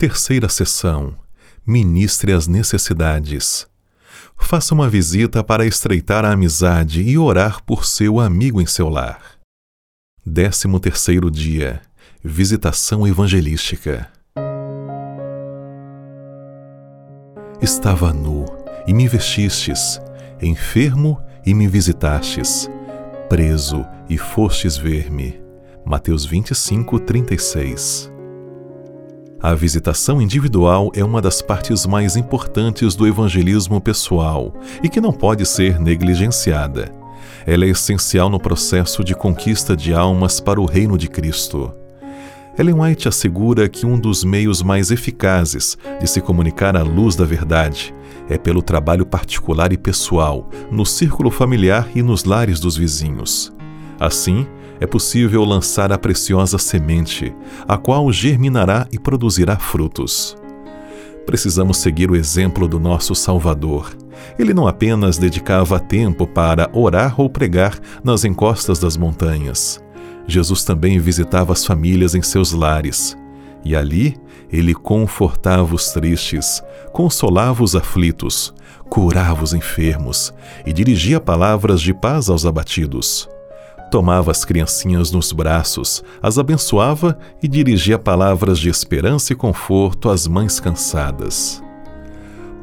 Terceira sessão. Ministre as necessidades. Faça uma visita para estreitar a amizade e orar por seu amigo em seu lar. Décimo terceiro dia. Visitação evangelística. Estava nu e me vestistes, enfermo e me visitastes, preso e fostes ver-me. Mateus 25, 36. A visitação individual é uma das partes mais importantes do evangelismo pessoal e que não pode ser negligenciada. Ela é essencial no processo de conquista de almas para o reino de Cristo. Ellen White assegura que um dos meios mais eficazes de se comunicar a luz da verdade é pelo trabalho particular e pessoal, no círculo familiar e nos lares dos vizinhos. Assim, é possível lançar a preciosa semente, a qual germinará e produzirá frutos. Precisamos seguir o exemplo do nosso Salvador. Ele não apenas dedicava tempo para orar ou pregar nas encostas das montanhas. Jesus também visitava as famílias em seus lares. E ali ele confortava os tristes, consolava os aflitos, curava os enfermos e dirigia palavras de paz aos abatidos. Tomava as criancinhas nos braços, as abençoava e dirigia palavras de esperança e conforto às mães cansadas.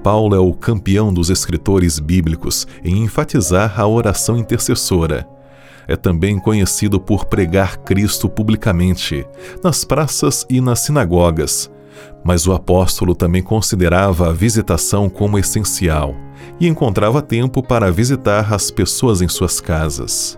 Paulo é o campeão dos escritores bíblicos em enfatizar a oração intercessora. É também conhecido por pregar Cristo publicamente, nas praças e nas sinagogas. Mas o apóstolo também considerava a visitação como essencial e encontrava tempo para visitar as pessoas em suas casas.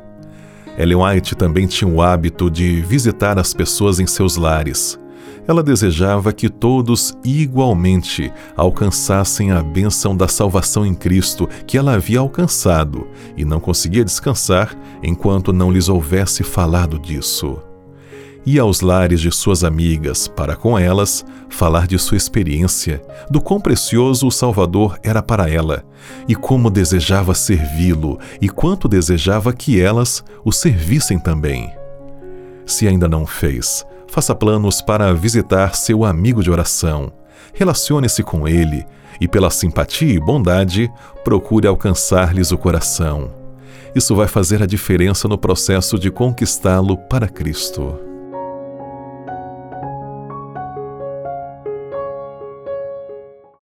Ellen White também tinha o hábito de visitar as pessoas em seus lares. Ela desejava que todos igualmente alcançassem a bênção da salvação em Cristo que ela havia alcançado e não conseguia descansar enquanto não lhes houvesse falado disso ia aos lares de suas amigas para com elas falar de sua experiência, do quão precioso o Salvador era para ela, e como desejava servi-lo e quanto desejava que elas o servissem também. Se ainda não fez, faça planos para visitar seu amigo de oração. Relacione-se com ele e, pela simpatia e bondade, procure alcançar-lhes o coração. Isso vai fazer a diferença no processo de conquistá-lo para Cristo.